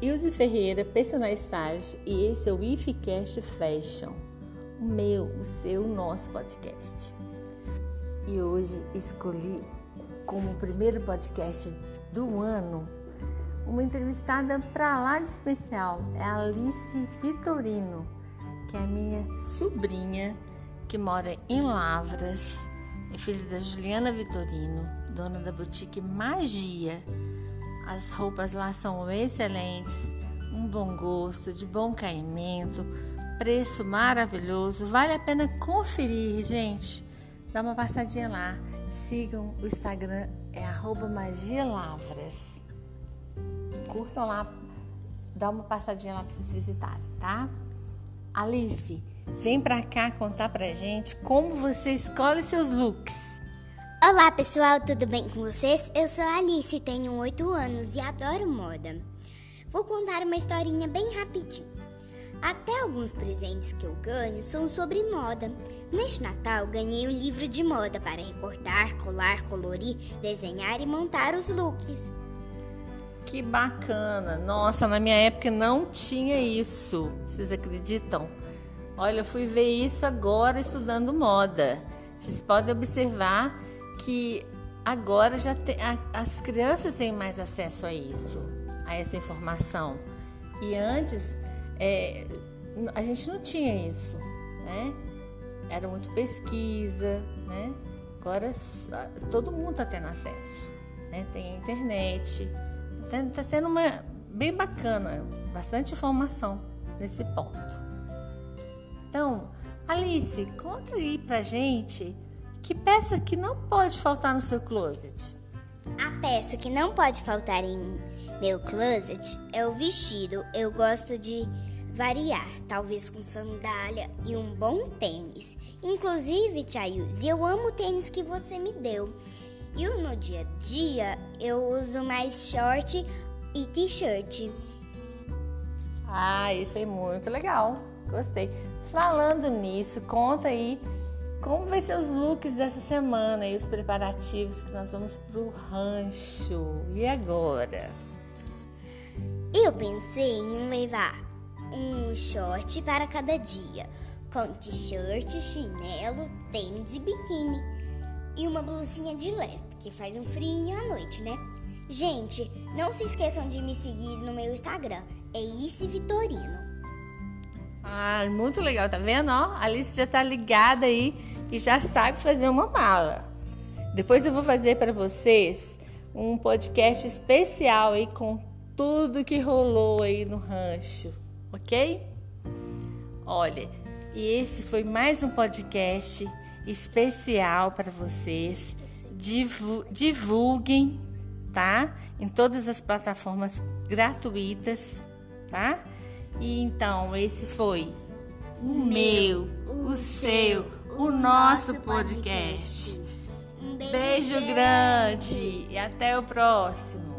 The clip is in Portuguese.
Ilse Ferreira, personal stylist, e esse é o IFCast Fashion, o meu, o seu, o nosso podcast. E hoje escolhi como primeiro podcast do ano uma entrevistada para lá de especial, é a Alice Vitorino, que é a minha sobrinha que mora em Lavras, é filha da Juliana Vitorino, dona da boutique Magia as roupas lá são excelentes, um bom gosto, de bom caimento, preço maravilhoso. Vale a pena conferir, gente. Dá uma passadinha lá. Sigam o Instagram, é magialavras. Curtam lá, dá uma passadinha lá para vocês visitarem, tá? Alice, vem pra cá contar pra gente como você escolhe seus looks. Olá pessoal, tudo bem com vocês? Eu sou a Alice, tenho 8 anos e adoro moda. Vou contar uma historinha bem rapidinho. Até alguns presentes que eu ganho são sobre moda. Neste Natal ganhei um livro de moda para recortar, colar, colorir, desenhar e montar os looks. Que bacana! Nossa, na minha época não tinha isso. Vocês acreditam? Olha, eu fui ver isso agora estudando moda. Vocês podem observar que agora já tem, a, as crianças têm mais acesso a isso, a essa informação. E antes é, a gente não tinha isso, né? Era muito pesquisa, né? Agora todo mundo está tendo acesso, né? Tem a internet, está tá tendo uma bem bacana, bastante informação nesse ponto. Então, Alice, conta aí pra gente que peça que não pode faltar no seu closet? A peça que não pode faltar em meu closet é o vestido. Eu gosto de variar, talvez com sandália e um bom tênis. Inclusive, Tchaius, eu amo o tênis que você me deu. E no dia a dia eu uso mais short e t-shirt. Ah, isso é muito legal. Gostei. Falando nisso, conta aí como vai ser os looks dessa semana e os preparativos que nós vamos pro rancho? E agora? Eu pensei em levar um short para cada dia, com t-shirt, chinelo, tênis e biquíni. E uma blusinha de leve, que faz um frio à noite, né? Gente, não se esqueçam de me seguir no meu Instagram, é Vitorino. Ah, muito legal, tá vendo? Ó, a Alice já tá ligada aí e já sabe fazer uma mala. Depois eu vou fazer para vocês um podcast especial aí com tudo que rolou aí no rancho, ok? Olha, e esse foi mais um podcast especial para vocês. Divulguem, tá? Em todas as plataformas gratuitas, tá? E então esse foi o meu, o seu, o nosso podcast. Um beijo, beijo grande e até o próximo.